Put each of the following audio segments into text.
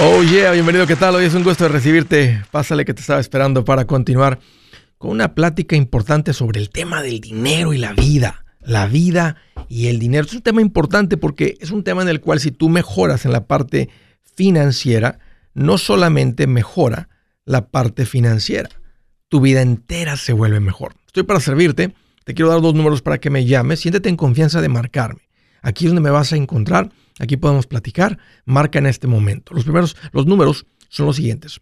Oh yeah, bienvenido, ¿qué tal? Hoy es un gusto recibirte. Pásale que te estaba esperando para continuar con una plática importante sobre el tema del dinero y la vida. La vida y el dinero. Es un tema importante porque es un tema en el cual si tú mejoras en la parte financiera, no solamente mejora la parte financiera, tu vida entera se vuelve mejor. Estoy para servirte. Te quiero dar dos números para que me llames. Siéntete en confianza de marcarme. Aquí es donde me vas a encontrar Aquí podemos platicar. Marca en este momento. Los primeros, los números son los siguientes.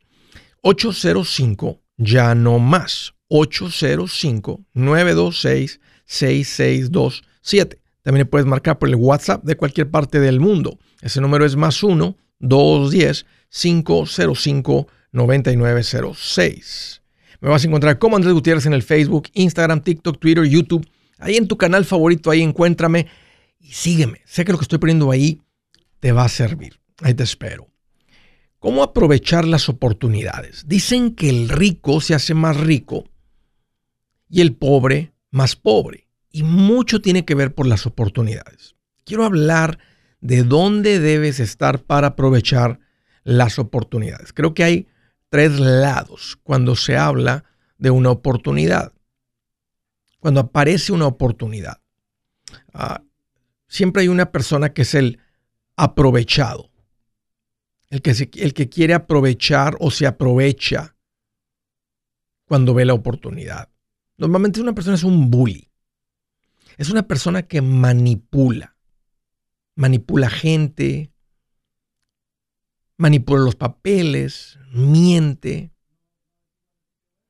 805, ya no más. 805-926-6627. También puedes marcar por el WhatsApp de cualquier parte del mundo. Ese número es más 1-210-505-9906. Me vas a encontrar como Andrés Gutiérrez en el Facebook, Instagram, TikTok, Twitter, YouTube. Ahí en tu canal favorito, ahí encuéntrame y sígueme. Sé que lo que estoy poniendo ahí te va a servir. Ahí te espero. ¿Cómo aprovechar las oportunidades? Dicen que el rico se hace más rico y el pobre más pobre. Y mucho tiene que ver por las oportunidades. Quiero hablar de dónde debes estar para aprovechar las oportunidades. Creo que hay tres lados cuando se habla de una oportunidad. Cuando aparece una oportunidad. Ah, siempre hay una persona que es el aprovechado. El que, el que quiere aprovechar o se aprovecha cuando ve la oportunidad. Normalmente una persona es un bully. Es una persona que manipula. Manipula gente, manipula los papeles, miente.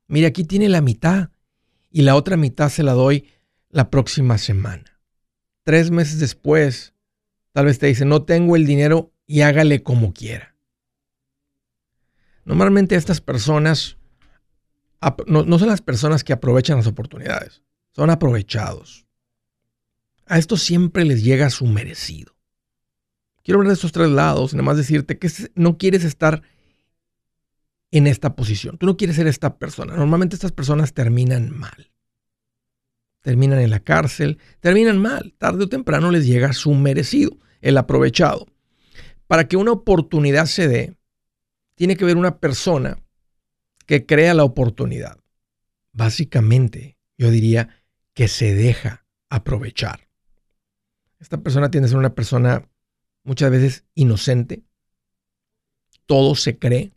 Mira, aquí tiene la mitad y la otra mitad se la doy la próxima semana tres meses después, tal vez te dice, no tengo el dinero y hágale como quiera. Normalmente estas personas no, son las personas que aprovechan las oportunidades, son aprovechados. A esto siempre les llega su merecido. Quiero hablar de estos tres lados, nada más decirte que no quieres estar en esta posición. Tú no quieres ser esta persona. Normalmente estas personas terminan mal terminan en la cárcel, terminan mal. Tarde o temprano les llega su merecido, el aprovechado. Para que una oportunidad se dé, tiene que haber una persona que crea la oportunidad. Básicamente, yo diría que se deja aprovechar. Esta persona tiene que ser una persona muchas veces inocente. Todo se cree.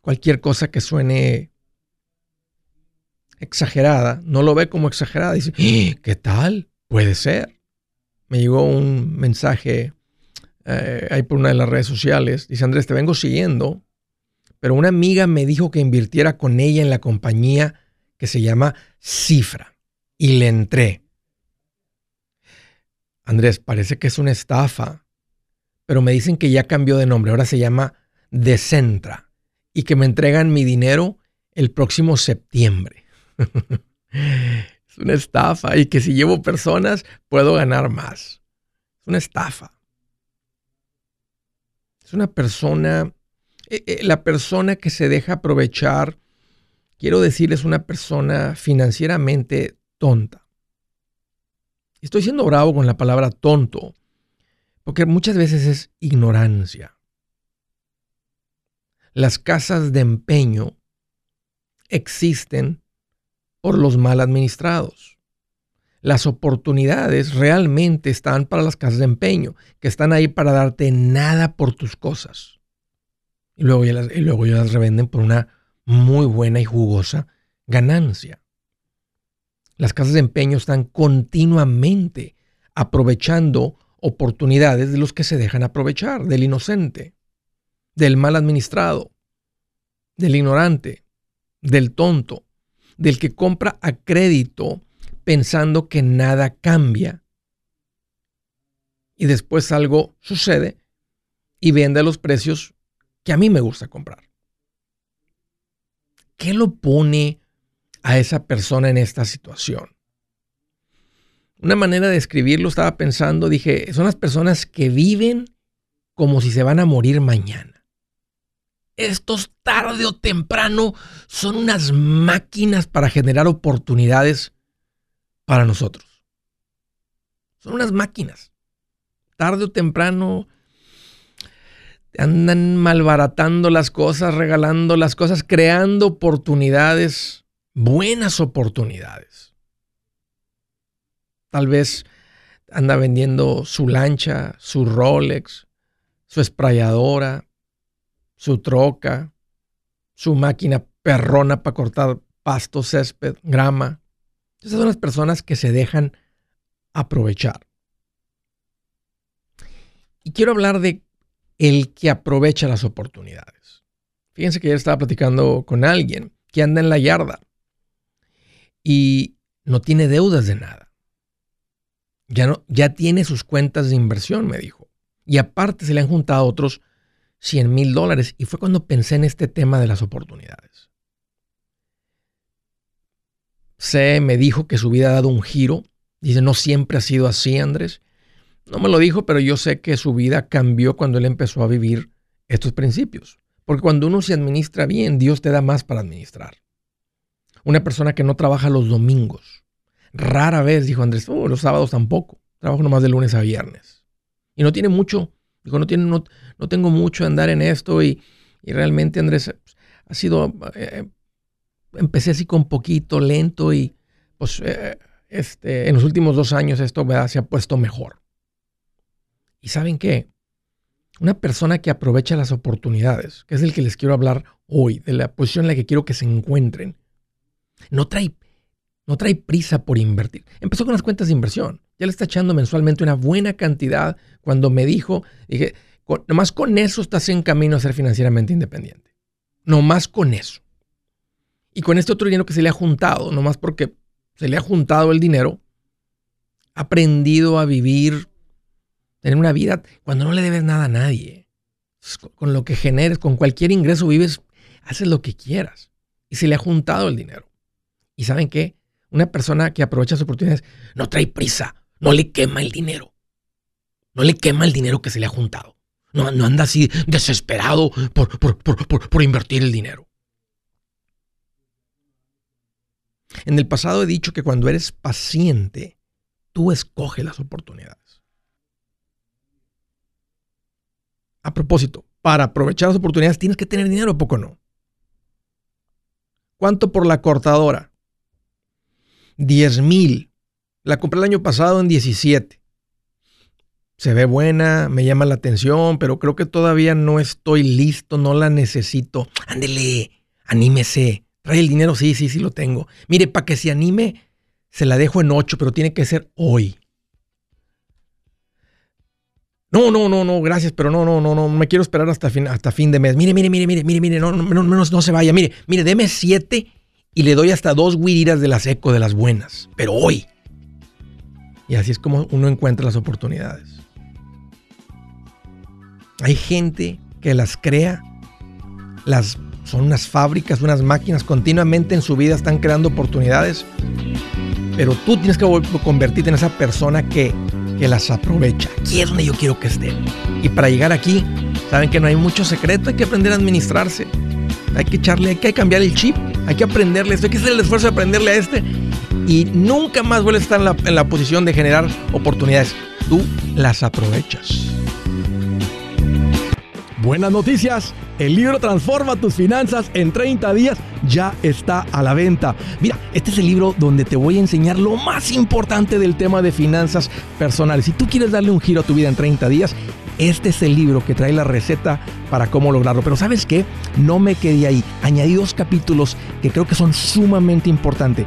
Cualquier cosa que suene exagerada, no lo ve como exagerada. Dice, ¡Eh! ¿qué tal? Puede ser. Me llegó un mensaje eh, ahí por una de las redes sociales. Dice, Andrés, te vengo siguiendo, pero una amiga me dijo que invirtiera con ella en la compañía que se llama Cifra. Y le entré. Andrés, parece que es una estafa, pero me dicen que ya cambió de nombre. Ahora se llama Decentra y que me entregan mi dinero el próximo septiembre es una estafa y que si llevo personas puedo ganar más. Es una estafa. Es una persona, eh, eh, la persona que se deja aprovechar, quiero decir, es una persona financieramente tonta. Estoy siendo bravo con la palabra tonto, porque muchas veces es ignorancia. Las casas de empeño existen por los mal administrados. Las oportunidades realmente están para las casas de empeño, que están ahí para darte nada por tus cosas. Y luego ya las, y luego las revenden por una muy buena y jugosa ganancia. Las casas de empeño están continuamente aprovechando oportunidades de los que se dejan aprovechar, del inocente, del mal administrado, del ignorante, del tonto del que compra a crédito pensando que nada cambia. Y después algo sucede y vende a los precios que a mí me gusta comprar. ¿Qué lo pone a esa persona en esta situación? Una manera de escribirlo estaba pensando, dije, son las personas que viven como si se van a morir mañana estos tarde o temprano son unas máquinas para generar oportunidades para nosotros. Son unas máquinas. Tarde o temprano andan malbaratando las cosas, regalando las cosas, creando oportunidades, buenas oportunidades. Tal vez anda vendiendo su lancha, su Rolex, su esprayadora, su troca, su máquina perrona para cortar pasto, césped, grama. Esas son las personas que se dejan aprovechar. Y quiero hablar de el que aprovecha las oportunidades. Fíjense que ayer estaba platicando con alguien que anda en la yarda y no tiene deudas de nada. Ya, no, ya tiene sus cuentas de inversión, me dijo. Y aparte se le han juntado otros 100 mil dólares. Y fue cuando pensé en este tema de las oportunidades. Se me dijo que su vida ha dado un giro. Dice, no siempre ha sido así, Andrés. No me lo dijo, pero yo sé que su vida cambió cuando él empezó a vivir estos principios. Porque cuando uno se administra bien, Dios te da más para administrar. Una persona que no trabaja los domingos. Rara vez, dijo Andrés, oh, los sábados tampoco. Trabajo nomás de lunes a viernes. Y no tiene mucho, no, tiene, no, no tengo mucho de andar en esto. Y, realmente, Andrés, ha sido, eh, empecé así con poquito, lento y pues eh, este, en los últimos dos años esto se ha puesto mejor. ¿Y saben qué? Una persona que aprovecha las oportunidades, que es el que les quiero hablar hoy, de la posición en la que quiero que se encuentren, no trae, no trae prisa por invertir. Empezó con las cuentas de inversión. Ya le está echando mensualmente una buena cantidad. Cuando me dijo, dije, nomás con eso estás en camino a ser financieramente independiente. Nomás con eso. Y con este otro dinero que se le ha juntado, nomás porque se le ha juntado el dinero, ha aprendido a vivir tener una vida cuando no le debes nada a nadie. Con lo que generes, con cualquier ingreso vives, haces lo que quieras. Y se le ha juntado el dinero. ¿Y saben qué? Una persona que aprovecha sus oportunidades no trae prisa, no le quema el dinero. No le quema el dinero que se le ha juntado. No, no anda así desesperado por, por, por invertir el dinero. En el pasado he dicho que cuando eres paciente, tú escoges las oportunidades. A propósito, para aprovechar las oportunidades tienes que tener dinero, ¿a poco no? ¿Cuánto por la cortadora? 10 mil. La compré el año pasado en 17. Se ve buena, me llama la atención, pero creo que todavía no estoy listo, no la necesito. Ándele, anímese. Trae el dinero, sí, sí, sí lo tengo. Mire, para que se anime, se la dejo en 8, pero tiene que ser hoy. No, no, no, no, gracias, pero no, no, no, no, me quiero esperar hasta fin, hasta fin de mes. Mire, mire, mire, mire, mire, mire, no, no, no, no, se vaya. Mire, mire, deme siete y le doy hasta dos guiriras de las eco de las buenas, pero hoy. Y así es como uno encuentra las oportunidades. Hay gente que las crea, las son unas fábricas, unas máquinas, continuamente en su vida están creando oportunidades, pero tú tienes que convertirte en esa persona que que las aprovecha. Aquí es donde yo quiero que estén. Y para llegar aquí, saben que no hay mucho secreto, hay que aprender a administrarse. Hay que echarle, hay que cambiar el chip, hay que aprenderle esto, hay que hacer el esfuerzo de aprenderle a este. Y nunca más vuelve a estar en la, en la posición de generar oportunidades. Tú las aprovechas. Buenas noticias. El libro Transforma tus finanzas en 30 días ya está a la venta. Mira, este es el libro donde te voy a enseñar lo más importante del tema de finanzas personales. Si tú quieres darle un giro a tu vida en 30 días, este es el libro que trae la receta para cómo lograrlo. Pero sabes qué? No me quedé ahí. Añadí dos capítulos que creo que son sumamente importantes.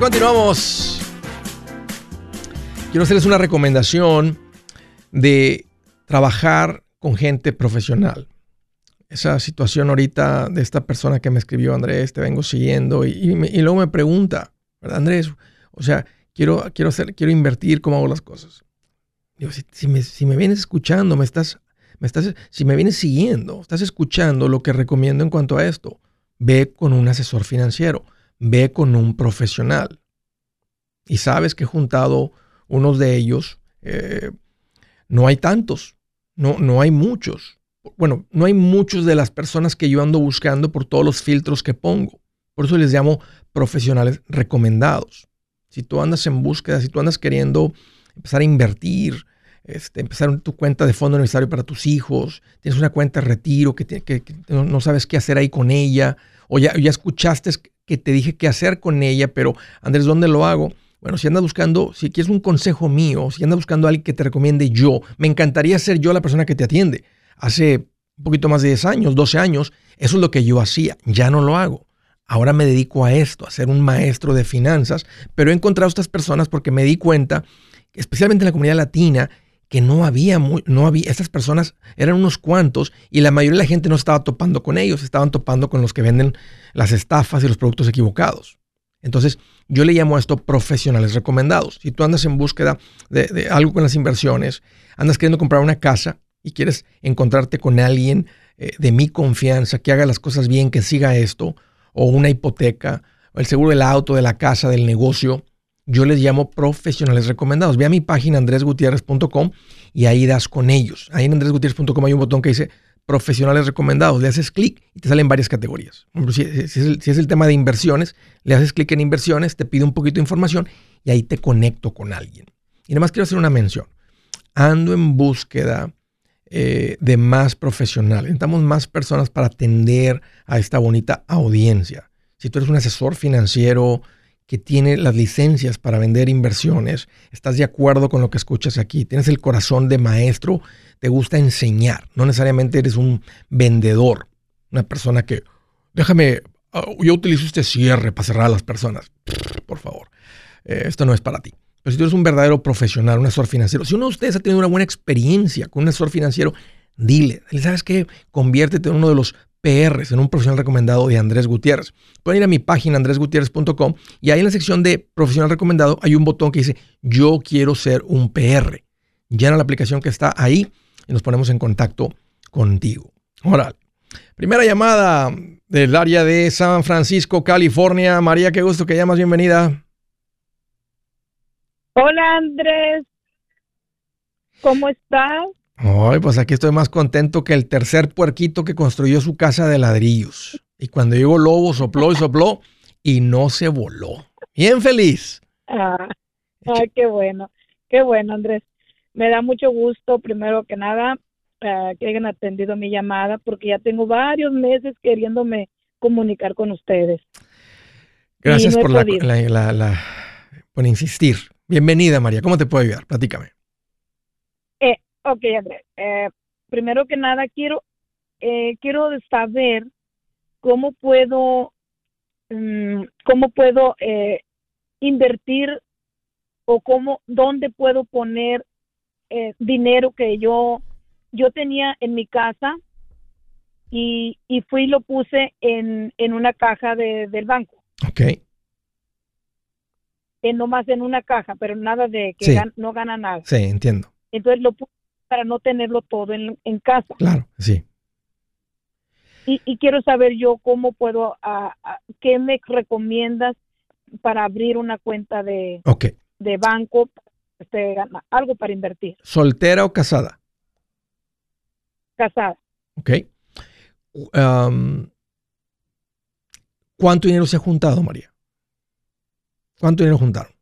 Continuamos. Quiero hacerles una recomendación de trabajar con gente profesional. Esa situación ahorita de esta persona que me escribió, Andrés, te vengo siguiendo y, luego me pregunta, ¿verdad, Andrés? O sea, quiero, quiero, quiero invertir, ¿cómo hago las cosas? Digo, si, me, si me vienes escuchando, me estás, me estás, si me vienes siguiendo, estás escuchando lo que recomiendo en cuanto a esto, ve con un asesor financiero ve con un profesional. Y sabes que he juntado unos de ellos. Eh, no hay tantos, no, no hay muchos. Bueno, no hay muchos de las personas que yo ando buscando por todos los filtros que pongo. Por eso les llamo profesionales recomendados. Si tú andas en búsqueda, si tú andas queriendo empezar a invertir, este, empezar tu cuenta de fondo necesario para tus hijos, tienes una cuenta de retiro que, que, no sabes qué hacer ahí con ella, o ya, ya escuchaste que te dije qué hacer con ella, pero Andrés, ¿dónde lo hago? Bueno, si andas buscando, si quieres un consejo mío, si andas buscando a alguien que te recomiende yo, me encantaría ser yo la persona que te atiende. Hace un poquito más de 10 años, 12 años, eso es lo que yo hacía, ya no lo hago. Ahora me dedico a esto, a ser un maestro de finanzas, pero he encontrado estas personas porque me di cuenta, especialmente en la comunidad latina, que no había, no había, estas personas eran unos cuantos y la mayoría de la gente no estaba topando con ellos, estaban topando con los que venden las estafas y los productos equivocados. Entonces, yo le llamo a esto profesionales recomendados. Si tú andas en búsqueda de, algo con las inversiones, andas queriendo comprar una casa y quieres encontrarte con alguien eh, de mi confianza que haga las cosas bien, que siga esto, o una hipoteca, o el seguro del auto, de la casa, del negocio, yo les llamo profesionales recomendados. Ve a mi página andresgutierrez.com y ahí das con ellos. Ahí en andresgutierrez.com hay un botón que dice profesionales recomendados. Le haces clic y te salen varias categorías. Si, es el, tema de inversiones, le haces clic en inversiones, te pide un poquito de información y ahí te conecto con alguien. Y además quiero hacer una mención. Ando en búsqueda eh, de más profesionales. Necesitamos más personas para atender a esta bonita audiencia. Si tú eres un asesor financiero, que tiene las licencias para vender inversiones, estás de acuerdo con lo que escuchas aquí, tienes el corazón de maestro, te gusta enseñar, no necesariamente eres un vendedor, una persona que, déjame, ah, yo utilizo este cierre para cerrar a las personas, por favor, eh, esto no es para ti. Pero si tú eres un verdadero profesional, un asesor financiero, si uno de ustedes ha tenido una buena experiencia con un asesor financiero, dile, ¿sabes qué? Conviértete en uno de los PRs, en un profesional recomendado de Andrés Gutiérrez. Pueden ir a mi página andresgutierrez.com y ahí en la sección de profesional recomendado hay un botón que dice yo quiero ser un PR. Llena la aplicación que está ahí y nos ponemos en contacto contigo. Ahora, primera llamada del área de San Francisco, California. María, qué gusto que llamas, bienvenida. Hola Andrés, ¿cómo estás? Ay, pues aquí estoy más contento que el tercer puerquito que construyó su casa de ladrillos. Y cuando llegó Lobo, sopló y sopló y no se voló. Bien feliz. Ah, qué bueno, qué bueno, Andrés. Me da mucho gusto, primero que nada, ah, que hayan atendido mi llamada, porque ya tengo varios meses queriéndome comunicar con ustedes. Gracias por, la, por insistir. Bienvenida, María. ¿Cómo te puedo ayudar? Platícame. Ok, Andrés. Eh, primero que nada, quiero eh, quiero saber cómo puedo, mm, cómo puedo eh, invertir o cómo, dónde puedo poner eh, dinero que yo, yo tenía en mi casa y, y fui y lo puse en, en una caja de, del banco. Ok. En, nomás en una caja, pero nada de que Sí. gan- no gana nada. Sí, entiendo. Entonces lo puse para no tenerlo todo en, en casa. Claro, sí. Y, y quiero saber yo cómo puedo, qué me recomiendas para abrir una cuenta de, Ok. de banco, este, algo para invertir, ¿Soltera o casada? casada. Ok. Um, ¿Cuánto dinero se ha juntado, María? ¿Cuánto dinero juntaron?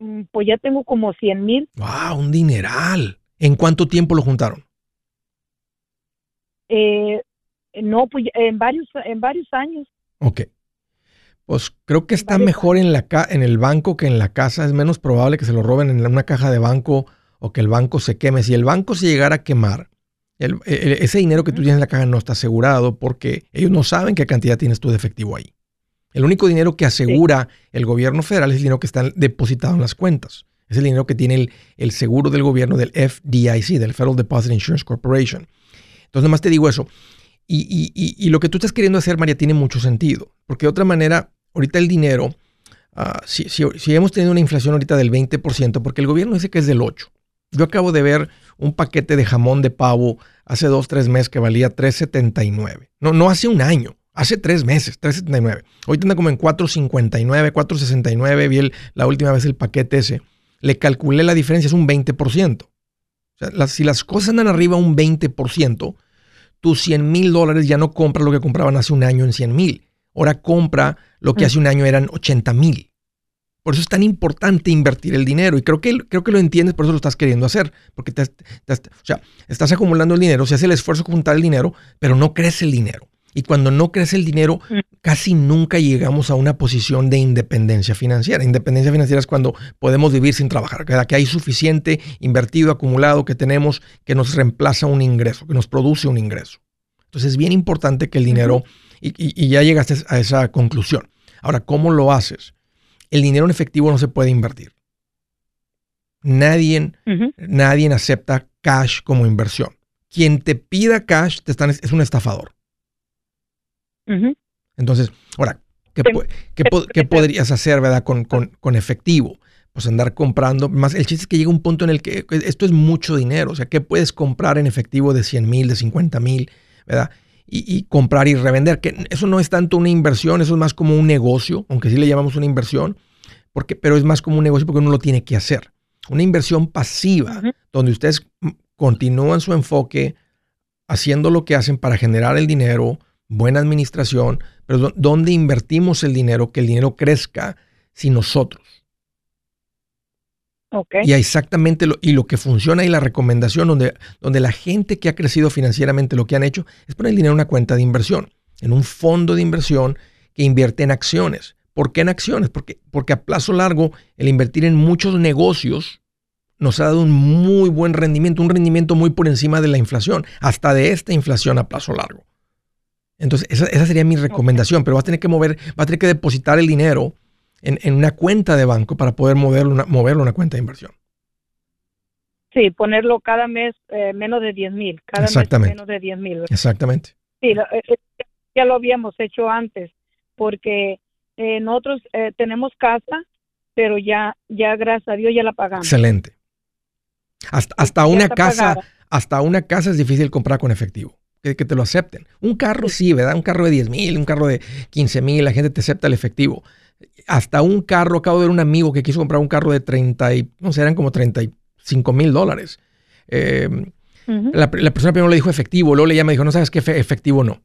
Mm, pues ya tengo como 100 mil, ¡Wow! Un dineral. ¿En cuánto tiempo lo juntaron? eh, no, pues en varios, en varios años. Ok. Pues creo que está mejor en, la ca- en el banco que en la casa. Es menos probable que se lo roben en una caja de banco o que el banco se queme. Si el banco se llegara a quemar, el- el- ese dinero que tú tienes en la caja no está asegurado porque ellos no saben qué cantidad tienes tú de efectivo ahí. El único dinero que asegura el gobierno federal es el dinero que está depositado en las cuentas. Es el dinero que tiene el, el seguro del gobierno del FDIC, del Federal Deposit Insurance Corporation. Entonces, nomás te digo eso. Y, y- y- y lo que tú estás queriendo hacer, María, tiene mucho sentido. Porque de otra manera, ahorita el dinero, si, si- si hemos tenido una inflación ahorita del 20%, porque el gobierno dice que es del 8%. Yo acabo de ver un paquete de jamón de pavo hace dos, tres meses que valía 3.79. No, no hace un año, hace tres meses, 3.79. Ahorita anda como en 4.59, 4.69. Vi el- la última vez el paquete ese. Le calculé la diferencia, es un 20%. O sea, las- si las cosas andan arriba un 20%, tus 100 mil dólares ya no compras lo que compraban hace un año en 100 mil. Ahora compra lo que Mm. hace un año eran 80 mil. Por eso es tan importante invertir el dinero. Y creo que, creo que lo entiendes, por eso lo estás queriendo hacer. Porque te, te- o sea, estás acumulando el dinero, se hace el esfuerzo de juntar el dinero, pero no crece el dinero. Y cuando no crece el dinero, Mm. casi nunca llegamos a una posición de independencia financiera. Independencia financiera es cuando podemos vivir sin trabajar, que hay suficiente invertido, acumulado, que tenemos, que nos reemplaza un ingreso, que nos produce un ingreso. Entonces es bien importante que el dinero, y, y- y ya llegaste a esa conclusión. Ahora, ¿cómo lo haces? El dinero en efectivo no se puede invertir. Nadie, nadie acepta cash como inversión. Quien te pida cash te están, es un estafador. Entonces, ahora, ¿qué, qué po- qué podrías hacer, verdad, con, con- con efectivo? Pues andar comprando. Más, el chiste es que llega un punto en el que esto es mucho dinero. O sea, ¿qué puedes comprar en efectivo de 100 mil, de 50 mil, verdad? Y, y comprar y revender. Que eso no es tanto una inversión, eso es más como un negocio, aunque sí le llamamos una inversión, porque, pero es más como un negocio porque uno lo tiene que hacer. Una inversión pasiva, donde ustedes mm, continúan su enfoque haciendo lo que hacen para generar el dinero, buena administración, pero ¿dó- ¿dónde invertimos el dinero? Que el dinero crezca sin nosotros. Y exactamente lo, y lo que funciona y la recomendación donde, donde la gente que ha crecido financieramente lo que han hecho es poner el dinero en una cuenta de inversión, en un fondo de inversión que invierte en acciones. ¿Por qué en acciones? Porque, porque a plazo largo el invertir en muchos negocios nos ha dado un muy buen rendimiento, un rendimiento muy por encima de la inflación, hasta de esta inflación a plazo largo. Entonces, esa, esa sería mi recomendación, pero vas a tener que mover, vas a tener que depositar el dinero en, en una cuenta de banco para poder moverlo, una, moverlo a una cuenta de inversión. Sí, ponerlo cada mes eh, menos de 10 mil. Cada Exactamente. mes menos de 10 mil. Exactamente. Sí, lo- eh, eh, ya lo habíamos hecho antes, porque eh, nosotros tenemos casa, pero ya, ya gracias a Dios ya la pagamos. Excelente. Hasta, hasta una casa, pagada. hasta una casa es difícil comprar con efectivo. Que, que te lo acepten. Un carro sí, ¿verdad? Un carro de 10 mil, un carro de 15 mil, la gente te acepta el efectivo. Hasta un carro, acabo de ver un amigo que quiso comprar un carro de 30 y, no sé, eran como 35 mil dólares. Eh, Ujú. la, la persona primero le dijo efectivo, luego le llama y dijo, no sabes qué, Fe- efectivo no.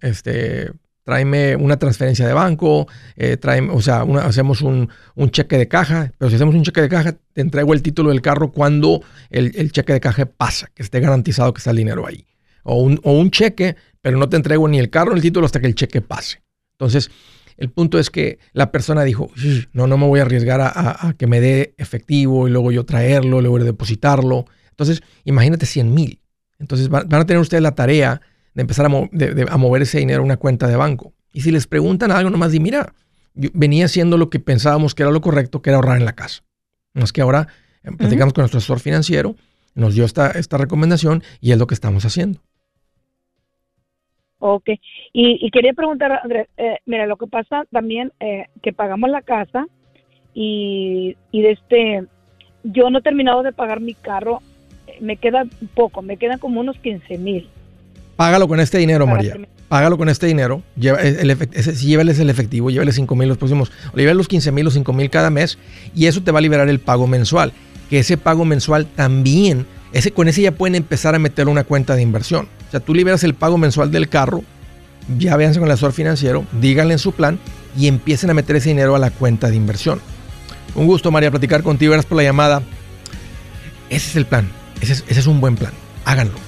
Este, tráeme una transferencia de banco, eh, tráeme, o sea, una- hacemos un, un cheque de caja, pero si hacemos un cheque de caja, te entrego el título del carro cuando el, el cheque de caja pasa, que esté garantizado que está el dinero ahí. O un, o un cheque, pero no te entrego ni el carro ni el título hasta que el cheque pase. Entonces, el punto es que la persona dijo, "Shh, no, no me voy a arriesgar a, a- a que me dé efectivo y luego yo traerlo, luego depositarlo. Entonces, imagínate 100 mil. Entonces van, a tener ustedes la tarea de empezar a, mover ese dinero a una cuenta de banco. Y si les preguntan algo, nomás di, mira, venía haciendo lo que pensábamos que era lo correcto, que era ahorrar en la casa. Más que ahora eh, platicamos con nuestro asesor financiero, nos dio esta, esta recomendación y es lo que estamos haciendo. Ok. Y, quería preguntar, Andrés, eh, mira, lo que pasa también, eh, que pagamos la casa y, y de este, yo no he terminado de pagar mi carro, me queda poco, me quedan como unos 15 mil. Págalo con este dinero, María. Págalo con este dinero. Lleva el, llévales el efectivo, llévales 5 mil los próximos, o llévales los 15 mil, los 5 mil cada mes, y eso te va a liberar el pago mensual. Que ese pago mensual también, ese, con ese ya pueden empezar a meter una cuenta de inversión. O sea, tú liberas el pago mensual del carro, ya véanse con el asesor financiero, díganle en su plan y empiecen a meter ese dinero a la cuenta de inversión. Un gusto, María, platicar contigo. Gracias por la llamada. Ese es el plan. Ese es, ese es un buen plan. Háganlo.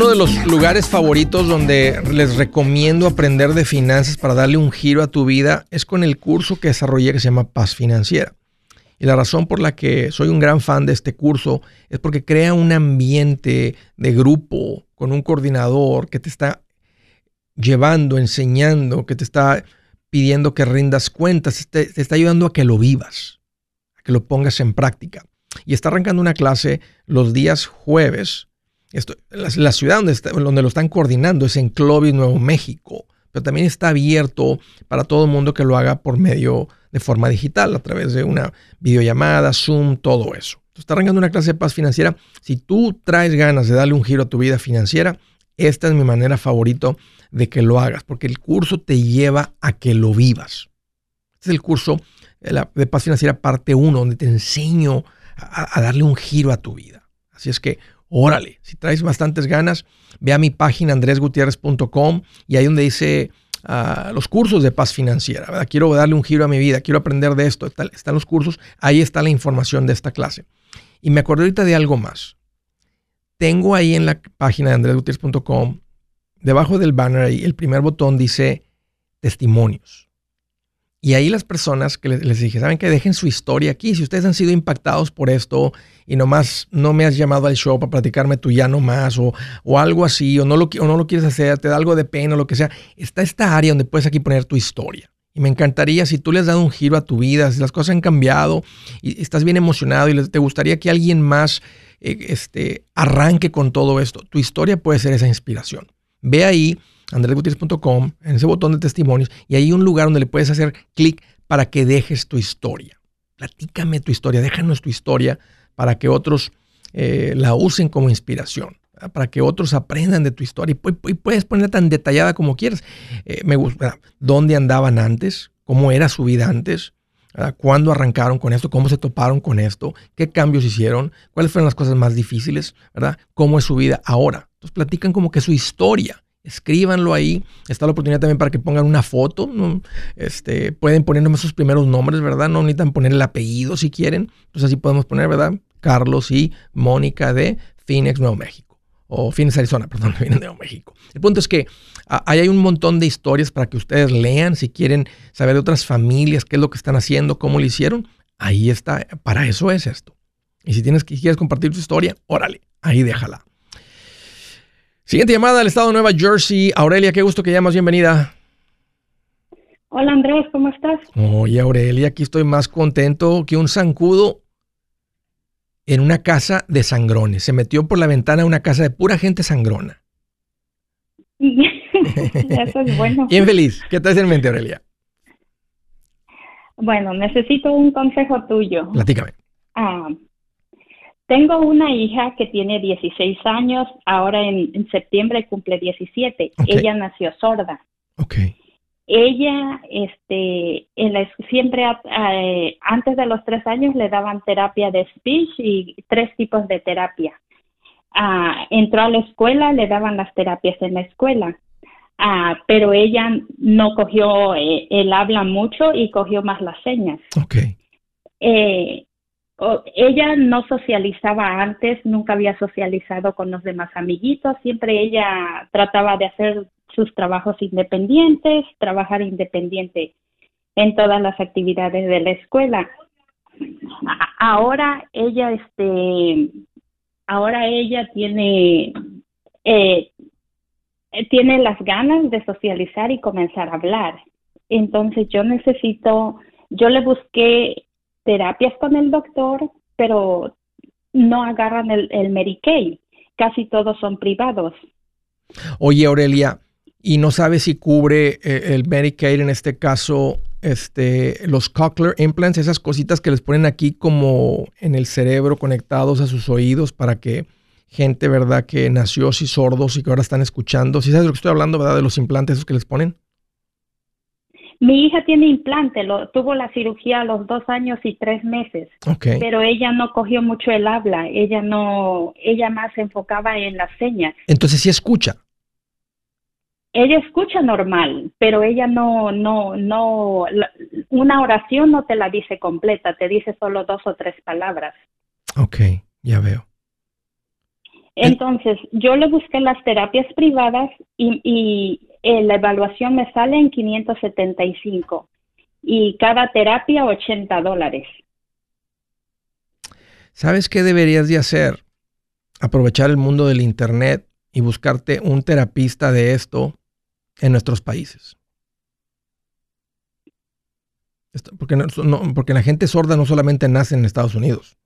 Uno de los lugares favoritos donde les recomiendo aprender de finanzas para darle un giro a tu vida es con el curso que desarrollé que se llama Paz Financiera. Y la razón por la que soy un gran fan de este curso es porque crea un ambiente de grupo con un coordinador que te está llevando, enseñando, que te está pidiendo que rindas cuentas, te, te está ayudando a que lo vivas, a que lo pongas en práctica. Y está arrancando una clase los días jueves esto, la, ciudad donde, donde, lo están coordinando es en Clovis, Nuevo México, pero también está abierto para todo el mundo que lo haga por medio de forma digital, a través de una videollamada, Zoom, todo eso. está arrancando una clase de paz financiera. Si tú traes ganas de darle un giro a tu vida financiera, esta es mi manera favorita de que lo hagas, porque el curso te lleva a que lo vivas. Este es el curso de paz financiera parte 1, donde te enseño a darle un giro a tu vida. Así es que órale, si traes bastantes ganas, ve a mi página andresgutierrez.com y ahí donde dice ah, los cursos de paz financiera. Quiero darle un giro a mi vida, quiero aprender de esto. están los cursos, ahí está la información de esta clase. Y me acordé ahorita de algo más. Tengo ahí en la página de andresgutierrez.com, debajo del banner ahí, el primer botón dice testimonios. Y ahí las personas que les, dije, ¿saben que Dejen su historia aquí. Si ustedes han sido impactados por esto y nomás no me has llamado al show para platicarme tu ya no más o, o algo así, o no, lo, o no lo quieres hacer, te da algo de pena o lo que sea, está esta área donde puedes aquí poner tu historia. Y me encantaría si tú le has dado un giro a tu vida, si las cosas han cambiado y estás bien emocionado y te gustaría que alguien más eh, este, arranque con todo esto, tu historia puede ser esa inspiración. Ve ahí andresgutierrez.com, en ese botón de testimonios, y hay un lugar donde le puedes hacer clic para que dejes tu historia. Platícame tu historia, déjanos tu historia para que otros eh, la usen como inspiración, para que otros aprendan de tu historia. Y, puedes ponerla tan detallada como quieras. Eh, me gusta, ¿dónde andaban antes? ¿Cómo era su vida antes? ¿Cuándo arrancaron con esto? ¿Cómo se toparon con esto? ¿Qué cambios hicieron? ¿Cuáles fueron las cosas más difíciles? ¿verdad? ¿Cómo es su vida ahora? Entonces platican como que su historia escríbanlo ahí. Está la oportunidad también para que pongan una foto. Este, pueden poner nomás sus primeros nombres, ¿verdad? No necesitan poner el apellido si quieren. Entonces así podemos poner, ¿verdad? Carlos y Mónica de Phoenix, Nuevo México. o Phoenix, Arizona, perdón, vienen de Nuevo México. El punto es que ahí hay un montón de historias para que ustedes lean si quieren saber de otras familias, qué es lo que están haciendo, cómo lo hicieron. Ahí está, para eso es esto. Y si tienes, quieres compartir tu historia, órale, ahí déjala. Siguiente llamada del estado de Nueva Jersey. Aurelia, qué gusto que llamas, bienvenida. Hola Andrés, ¿cómo estás? Oye Aurelia, aquí estoy más contento que un zancudo en una casa de sangrones. Se metió por la ventana a una casa de pura gente sangrona. Eso es bueno. Bien feliz. ¿Qué traes en mente, Aurelia? Bueno, necesito un consejo tuyo. Platícame. Ah, tengo una hija que tiene 16 años, ahora en, septiembre cumple 17. Ella nació sorda. Ok. Ella, este, siempre eh, antes de los tres años le daban terapia de speech y tres tipos de terapia. Ah, entró a la escuela, le daban las terapias en la escuela. Ah, pero ella no cogió eh, el habla mucho y cogió más las señas. Okay. Eh, ella no socializaba antes, nunca había socializado con los demás amiguitos, siempre ella trataba de hacer sus trabajos independientes, trabajar independiente en todas las actividades de la escuela. Ahora ella, este, ahora ella tiene, eh, tiene las ganas de socializar y comenzar a hablar. Entonces yo necesito, yo le busqué terapias con el doctor, pero no agarran el, el Medicaid. Casi todos son privados. Oye, Aurelia, y no sabe si cubre eh, el Medicaid en este caso este, los cochlear implants, esas cositas que les ponen aquí como en el cerebro conectados a sus oídos para que gente, ¿verdad?, que nació así sordos y que ahora están escuchando. ¿Sí sabes de lo que estoy hablando, verdad, de los implantes esos que les ponen? Mi hija tiene implante, lo, tuvo la cirugía a los dos años y tres meses, pero ella no cogió mucho el habla, ella no, ella más se enfocaba en las señas. Entonces sí escucha ella escucha normal, pero ella no, no, no, una oración no te la dice completa, te dice solo dos o tres palabras. Ok, ya veo. Entonces, yo le busqué las terapias privadas y, y eh, la evaluación me sale en 575 y cada terapia 80 dólares. ¿Sabes qué deberías de hacer? Aprovechar el mundo del Internet y buscarte un terapista de esto en nuestros países. porque, porque la gente sorda no solamente nace en Estados Unidos.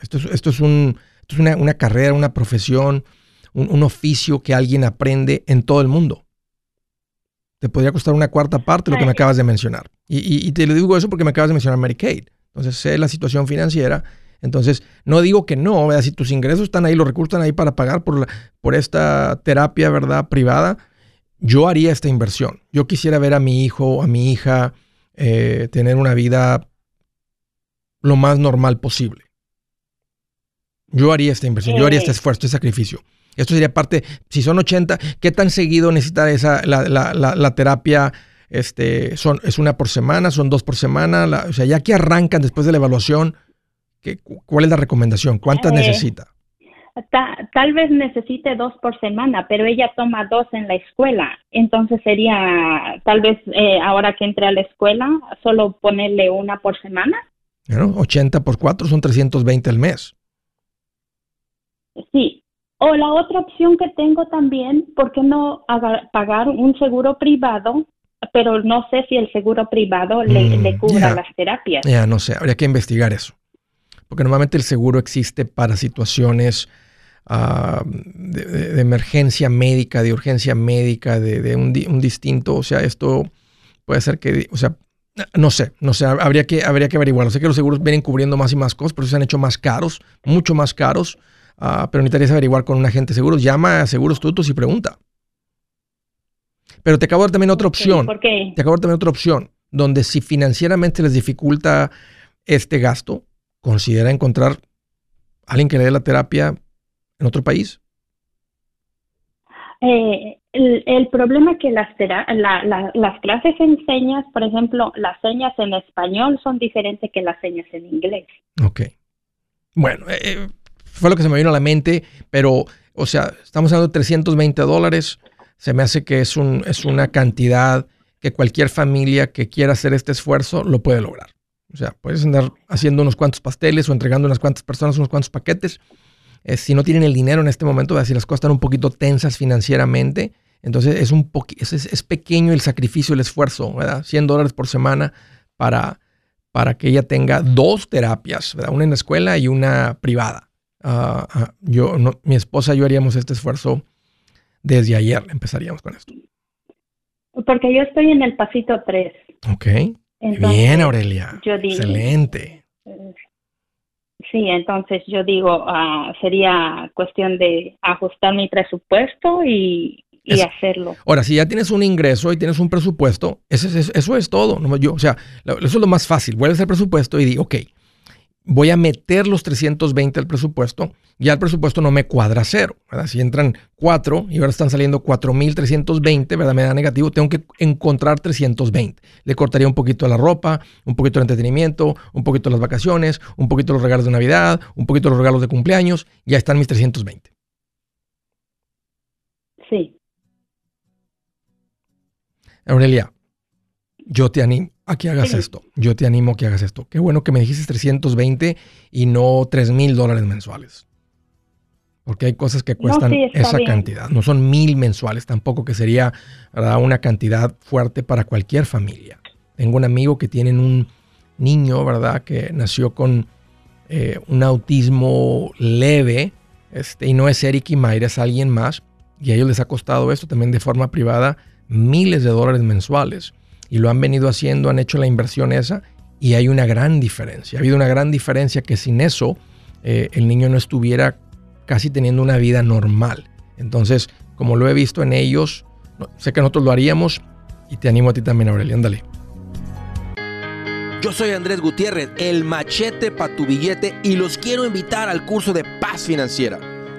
Esto es, esto es, un, una, carrera, una profesión, un, oficio que alguien aprende en todo el mundo. Te podría costar una cuarta parte lo que me acabas de mencionar. Y, te lo digo eso porque me acabas de mencionar Medicaid. Entonces sé la situación financiera. Entonces, no digo que no, si tus ingresos están ahí, los recursos están ahí para pagar por, por esta terapia, ¿verdad? Privada, yo haría esta inversión. Yo quisiera ver a mi hijo, a mi hija, eh, tener una vida lo más normal posible. Yo haría esta inversión, yo haría este esfuerzo, este sacrificio. Esto sería parte, si son 80, ¿qué tan seguido necesita esa, la, la, la, terapia? Este, son, ¿Es una por semana? ¿Son dos por semana? o sea, ya que arrancan después de la evaluación, ¿qué, ¿cuál es la recomendación? ¿Cuántas eh, necesita? tal vez necesite dos por semana, pero ella toma dos en la escuela. Entonces sería, tal vez eh, ahora que entre a la escuela, solo ponerle una por semana. Bueno, 80 por 4 son 320 al mes. Sí. O la otra opción que tengo también, ¿por qué no pagar un seguro privado? Pero no sé si el seguro privado le, mm, cubra las terapias. Ya, no sé, habría que investigar eso. Porque normalmente el seguro existe para situaciones de, emergencia médica, de urgencia médica, de, un, distinto, o sea, esto puede ser que, o sea, no sé, no sé, habría que, habría que averiguarlo. Sé que los seguros vienen cubriendo más y más cosas, pero se han hecho más caros, mucho más caros, uh, pero necesitarías averiguar con un agente de seguros. Llama a Seguros Tutos y pregunta. Pero te acabo de dar también otra opción. ¿Por qué? Te acabo de dar también otra opción, donde si financieramente les dificulta este gasto, considera encontrar alguien que le dé la terapia en otro país? Eh, el, problema es que las, las clases en señas, por ejemplo, las señas en español son diferentes que las señas en inglés. Ok. Bueno, eh, eh, fue lo que se me vino a la mente, pero O sea, estamos hablando de 320 dólares. Se me hace que es, un, es una cantidad que cualquier familia que quiera hacer este esfuerzo lo puede lograr. O sea, puedes andar haciendo unos cuantos pasteles o entregando a unas cuantas personas unos cuantos paquetes. Eh, si no tienen el dinero en este momento, si las cosas están un poquito tensas financieramente, entonces es, un es, es, pequeño el sacrificio, el esfuerzo, ¿verdad? 100 dólares por semana para, para que ella tenga dos terapias, ¿verdad? Una en la escuela y una privada. Ah, yo, mi esposa y yo haríamos este esfuerzo desde ayer, empezaríamos con esto. Porque yo estoy en el pasito 3. Ok. Bien, Aurelia. Excelente. Sí, entonces yo digo, ah, sería cuestión de ajustar mi presupuesto y, hacerlo. Ahora, si ya tienes un ingreso y tienes un presupuesto, eso, eso, eso es todo. Yo, o sea, eso es lo más fácil. Vuelves al presupuesto y di, ok, voy a meter los 320 al presupuesto, ya el presupuesto no me cuadra cero, ¿verdad? Si entran 4 y ahora están saliendo 4.320, ¿verdad? Me da negativo, tengo que encontrar 320. Le cortaría un poquito la ropa, un poquito el entretenimiento, un poquito las vacaciones, un poquito los regalos de Navidad, un poquito los regalos de cumpleaños, ya están mis 320. Sí. Aurelia, yo te animo a que hagas esto. Yo te animo a que hagas esto. Qué bueno que me dijiste 320 y no 3 mil dólares mensuales. Porque hay cosas que cuestan esa cantidad. No son mil mensuales tampoco, que sería una cantidad fuerte para cualquier familia. Tengo un amigo que tiene un niño, ¿verdad? Que nació con eh, un autismo leve. Este, y no es Eric y Mayra, es alguien más. Y a ellos les ha costado esto también de forma privada miles de dólares mensuales y lo han venido haciendo, han hecho la inversión esa y hay una gran diferencia. Ha habido una gran diferencia que sin eso eh, el niño no estuviera casi teniendo una vida normal. Entonces, como lo he visto en ellos, sé que nosotros lo haríamos y te animo a ti también, Aurelio. Ándale. Yo soy Andrés Gutiérrez, el machete para tu billete y los quiero invitar al curso de paz financiera.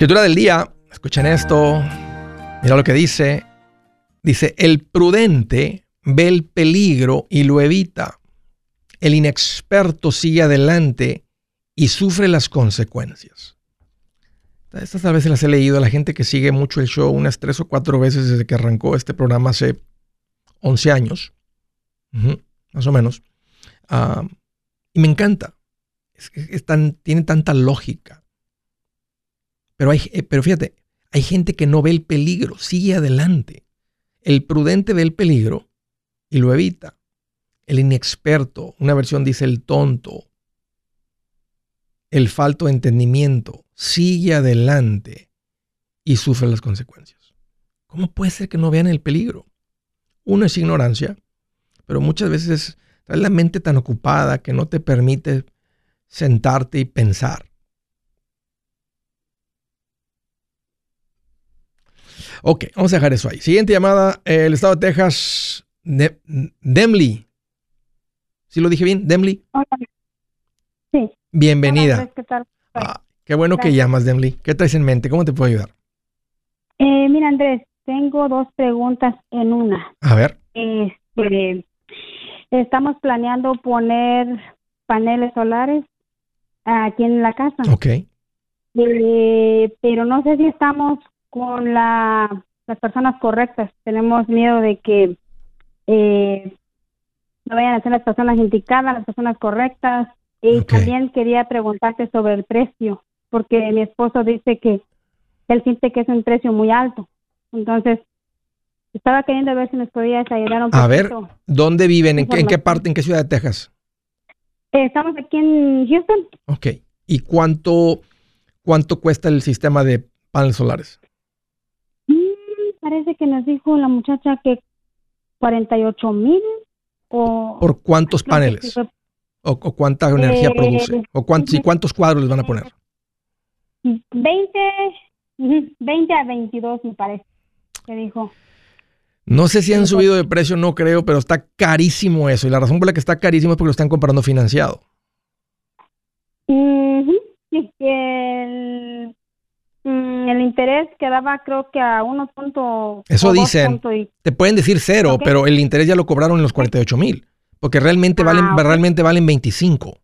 Escritura del día, escuchen esto, mira lo que dice. Dice, el prudente ve el peligro y lo evita. El inexperto sigue adelante y sufre las consecuencias. Estas vez se las he leído a la gente que sigue mucho el show unas tres o cuatro veces desde que arrancó este programa hace 11 años, más o menos. Ah, y me encanta. tiene tanta lógica. Pero, hay, eh, pero fíjate, hay gente que no ve el peligro, sigue adelante. El prudente ve el peligro y lo evita. El inexperto, una versión dice el tonto, el falto de entendimiento, sigue adelante y sufre las consecuencias. ¿Cómo puede ser que no vean el peligro? Uno es ignorancia, pero muchas veces es la mente tan ocupada que no te permite sentarte y pensar. Ok, vamos a dejar eso ahí. Siguiente llamada, el estado de Texas, Demley. ¿Sí lo dije bien? Demley. Sí. Bienvenida. ¿qué tal? Ah, qué bueno que llamas, Demley. ¿Qué traes en mente? ¿Cómo te puedo ayudar? Eh, mira, Andrés, tengo dos preguntas en una. A ver. Este, estamos planeando poner paneles solares aquí en la casa. Ok. Eh, pero no sé si estamos con la, las personas correctas. Tenemos miedo de que eh, me vayan a ser las personas indicadas, las personas correctas. Y también quería preguntarte sobre el precio, porque mi esposo dice que él siente que es un precio muy alto. Entonces, estaba queriendo ver si nos podías ayudar un A ver. ¿dónde viven? ¿En qué, en qué parte? ¿En qué ciudad de Texas? Eh, estamos aquí en Houston. Ok. ¿Y cuánto, cuánto cuesta el sistema de paneles solares? Parece que nos dijo la muchacha que 48 mil o... ¿Por cuántos paneles? fue ¿O, o cuánta energía Eh, produce? ¿O cuántos, y cuántos cuadros les van a poner? 20, ujú, 20 a 22 me parece, que dijo. No sé si han subido de precio, no creo, pero está carísimo eso. Y la razón por la que está carísimo es porque lo están comprando financiado. Ujú, sí, el, el interés quedaba creo que a 1 punto... Eso dicen. punto y- Te pueden decir cero, pero el interés ya lo cobraron en los 48 mil. Porque realmente valen, Ah, realmente valen 25.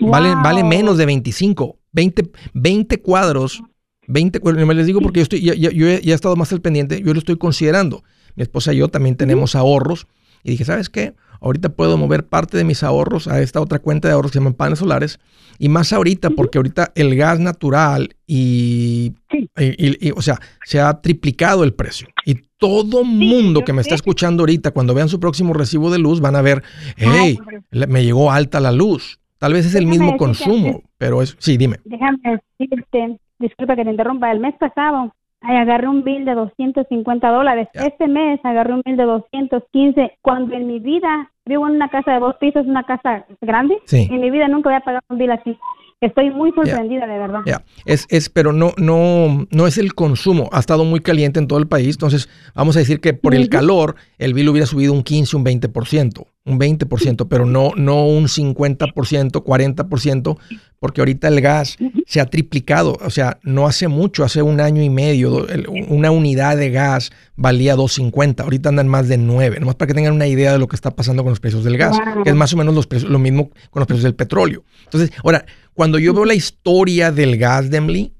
Valen, Wow. vale menos de 25. 20, 20 cuadros. 20, bueno, les digo porque yo, estoy, ya- yo he, ya he estado más al pendiente, yo lo estoy considerando. Mi esposa y yo también tenemos ahorros. Y dije, ¿sabes qué? Ahorita puedo mover parte de mis ahorros a esta otra cuenta de ahorros que se llaman paneles solares. Y más ahorita, porque ahorita el gas natural y, Sí. y- y- y, o sea, se ha triplicado el precio. Y todo mundo que me está escuchando ahorita, cuando vean su próximo recibo de luz, van a ver, hey, me llegó alta la luz. Tal vez es el Déjame mismo consumo, antes. pero es, sí, dime. Déjame decirte, disculpa que te interrumpa, el mes pasado ay, agarré un bill de 250 dólares. Este mes agarré un bill de 215, cuando en mi vida vivo en una casa de dos pisos, una casa grande. Sí. En mi vida nunca había pagado un bill así. Estoy muy sorprendida, de verdad. Es, es, pero no, no, no es el consumo. Ha estado muy caliente en todo el país. Entonces, vamos a decir que por el calor, el bill hubiera subido un 15, un 20%, un 20%, pero no, no un 50%, 40%, porque ahorita el gas se ha triplicado. O sea, no hace mucho, hace un año y medio, una unidad de gas valía 2.50. Ahorita andan más de 9. Nomás para que tengan una idea de lo que está pasando con los precios del gas, Wow. que es más o menos los precios, lo mismo con los precios del petróleo. Entonces, ahora, cuando yo veo la historia del gas, Demly,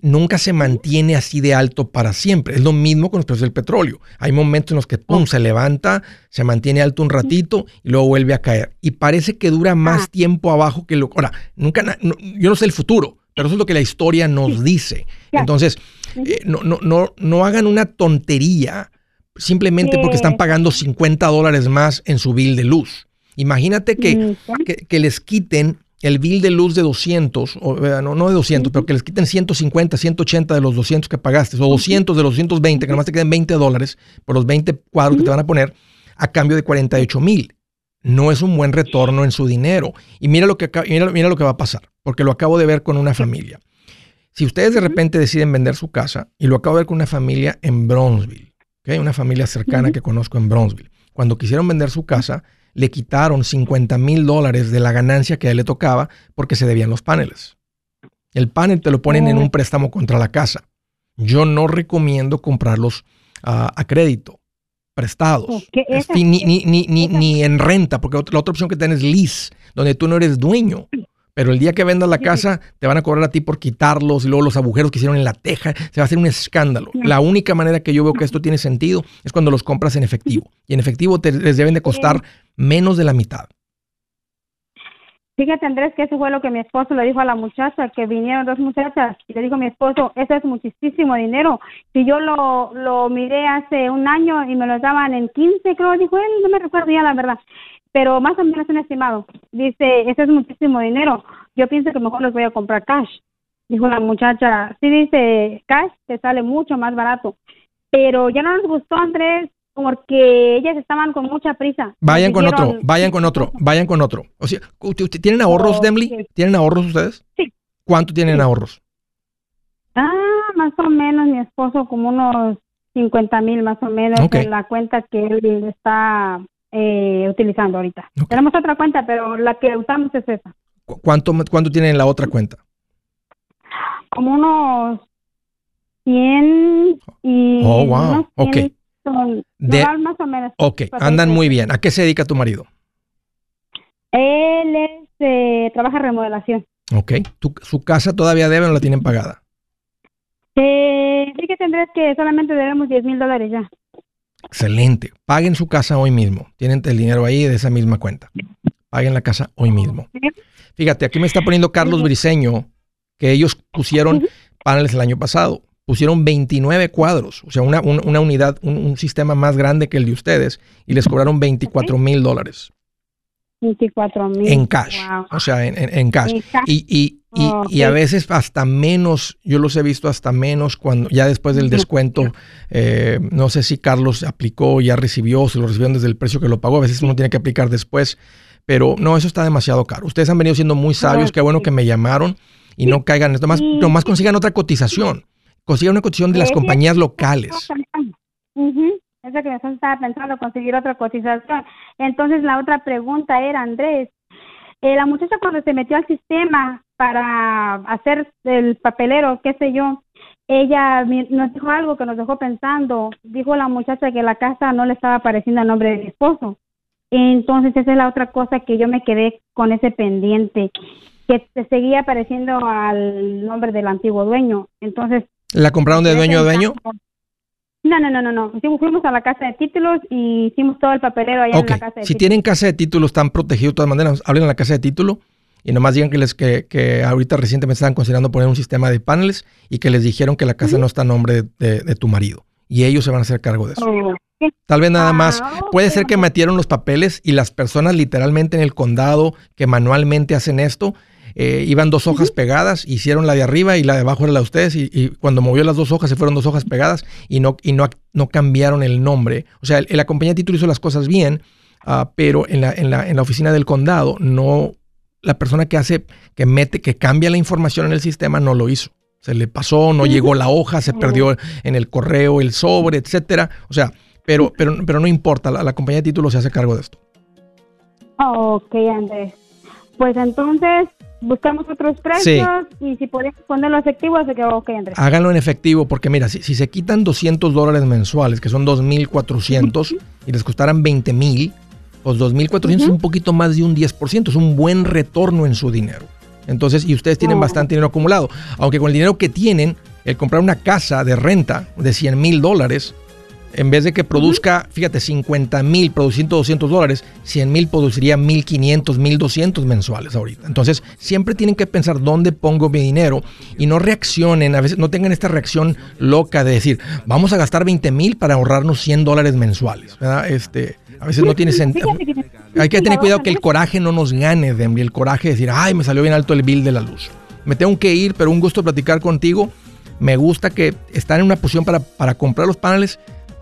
nunca se mantiene así de alto para siempre. Es lo mismo con los precios del petróleo. Hay momentos en los que pum, se levanta, se mantiene alto un ratito y luego vuelve a caer. Y parece que dura más tiempo abajo que lo. Ahora, nunca, no- yo no sé el futuro, pero eso es lo que la historia nos dice. Entonces, eh, no, no, no, no hagan una tontería simplemente porque están pagando 50 dólares más en su bill de luz. Imagínate que, que, que les quiten el bill de luz de 200, o, eh, no, no de 200, pero que les quiten 150, 180 de los 200 que pagaste, o 200 de los 220, que nomás te queden 20 dólares por los 20 cuadros que te van a poner, a cambio de 48 mil. No es un buen retorno en su dinero. Y mira lo, que, mira, mira lo que va a pasar, porque lo acabo de ver con una familia. Si ustedes de repente deciden vender su casa, y lo acabo de ver con una familia en Bronzeville, una familia cercana que conozco en Bronzeville, cuando quisieron vender su casa, le quitaron 50 mil dólares de la ganancia que a él le tocaba porque se debían los paneles. El panel te lo ponen en un préstamo contra la casa. Yo no recomiendo comprarlos ah, a crédito, prestados. Ni, ni, ni, ni, en renta, porque la otra opción que tienes es lease, donde tú no eres dueño. Pero el día que vendas la casa, te van a cobrar a ti por quitarlos y luego los agujeros que hicieron en la teja. Se va a hacer un escándalo. La única manera que yo veo que esto tiene sentido es cuando los compras en efectivo. Y en efectivo te, les deben de costar menos de la mitad. Fíjate, Andrés, que eso fue lo que mi esposo le dijo a la muchacha, que vinieron dos muchachas, y le dijo mi esposo, eso es muchísimo dinero. Si yo lo, lo miré hace un año y me lo daban en 15, creo, dijo él, no me recuerdo ya la verdad, pero más o menos un estimado. Dice, eso es muchísimo dinero, yo pienso que mejor los voy a comprar cash. Dijo la muchacha, sí dice, cash te sale mucho más barato. Pero ya no nos gustó, Andrés, porque ellas estaban con mucha prisa. Vayan con otro, vayan con otro, vayan con otro. O sea, ¿usted- usted- ¿tienen ahorros. Demly? ¿Tienen ahorros ustedes? Sí. ¿Cuánto tienen Sí. ahorros? Ah, más o menos mi esposo como unos 50 mil más o menos en la cuenta que él está eh, utilizando ahorita. Tenemos otra cuenta, pero la que usamos es esa. ¿Cu- ¿Cuánto, cuánto tienen en la otra cuenta? Como unos 100 y... Oh, wow. unos Ok. 100 son- De- más o menos. Ok, andan muy bien. ¿A qué se dedica tu marido? Él es, eh, trabaja en remodelación. Ok. ¿Tu- ¿Su casa todavía debe o no la tienen pagada? Eh, sí que tendrás que solamente debemos 10 mil dólares ya. Excelente. Paguen su casa hoy mismo. Tienen el dinero ahí de esa misma cuenta. Paguen la casa hoy mismo. Fíjate, aquí me está poniendo Carlos Briseño que ellos pusieron paneles el año pasado. Pusieron 29 cuadros, o sea, una, unidad, un, sistema más grande que el de ustedes, y les cobraron 24 mil dólares. 24 mil. En cash. O sea, en, cash. Y, y, y, a veces hasta menos, yo los he visto hasta menos cuando ya después del descuento, eh, no sé si Carlos aplicó, ya recibió, se lo recibieron desde el precio que lo pagó, a veces uno tiene que aplicar después, pero no, eso está demasiado caro. Ustedes han venido siendo muy sabios, qué bueno que me llamaron y no caigan esto, más, nomás consigan otra cotización, consigan una cotización de las compañías locales. Eso que me estaba pensando, conseguir otra cotización. Entonces la otra pregunta era, Andrés, eh, la muchacha cuando se metió al sistema para hacer el papelero, qué sé yo, ella nos dijo algo que nos dejó pensando. Dijo la muchacha que la casa no le estaba apareciendo a nombre de mi esposo. Entonces esa es la otra cosa que yo me quedé con ese pendiente que se seguía apareciendo al nombre del antiguo dueño. Entonces... ¿La compraron de dueño a dueño? No, no, no, no, no. Fuimos a la casa de títulos y hicimos todo el papelero allá en la casa de si tienen casa de títulos, están protegidos de todas maneras, hablen en la casa de título y nomás digan que les que, que ahorita recientemente estaban considerando poner un sistema de paneles y que les dijeron que la casa no está a nombre de, tu marido. Y ellos se van a hacer cargo de eso. Oh, Tal vez nada más. Ah, Puede ser que metieron los papeles y las personas literalmente en el condado que manualmente hacen esto eh, iban dos hojas pegadas, hicieron la de arriba y la de abajo era la de ustedes, y, cuando movió las dos hojas se fueron dos hojas pegadas y no, y no, no cambiaron el nombre. O sea, la compañía de título hizo las cosas bien, ah, pero en la, en, la, en la oficina del condado no, la persona que hace, que mete, que cambia la información en el sistema no lo hizo. Se le pasó, no llegó la hoja, se perdió en el correo el sobre, etcétera. O sea, pero, pero, pero no importa, la, la compañía de título se hace cargo de esto. Ok, Andrés. Pues entonces, buscamos otros precios y si podemos ponerlo efectivo, se quedó ok, Andrés. Háganlo en efectivo porque mira, si, si se quitan 200 dólares mensuales, que son 2.400, y les costaran 20.000, pues 2.400 es un poquito más de un 10%, es un buen retorno en su dinero. Entonces, y ustedes tienen oh. bastante dinero acumulado, aunque con el dinero que tienen, el comprar una casa de renta de 100 mil dólares, en vez de que produzca, fíjate, 50 mil produciendo 200 dólares, 100 mil produciría 1500, 1200 mensuales ahorita. Entonces, siempre tienen que pensar dónde pongo mi dinero y no reaccionen, a veces no tengan esta reacción loca de decir, vamos a gastar 20 mil para ahorrarnos 100 dólares mensuales. Este, a veces no tiene sentido. Hay que tener cuidado que el coraje no nos gane, de el coraje de decir, ay, me salió bien alto el bill de la luz. Me tengo que ir, pero un gusto platicar contigo. Me gusta que están en una posición para, para comprar los paneles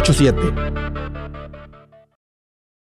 87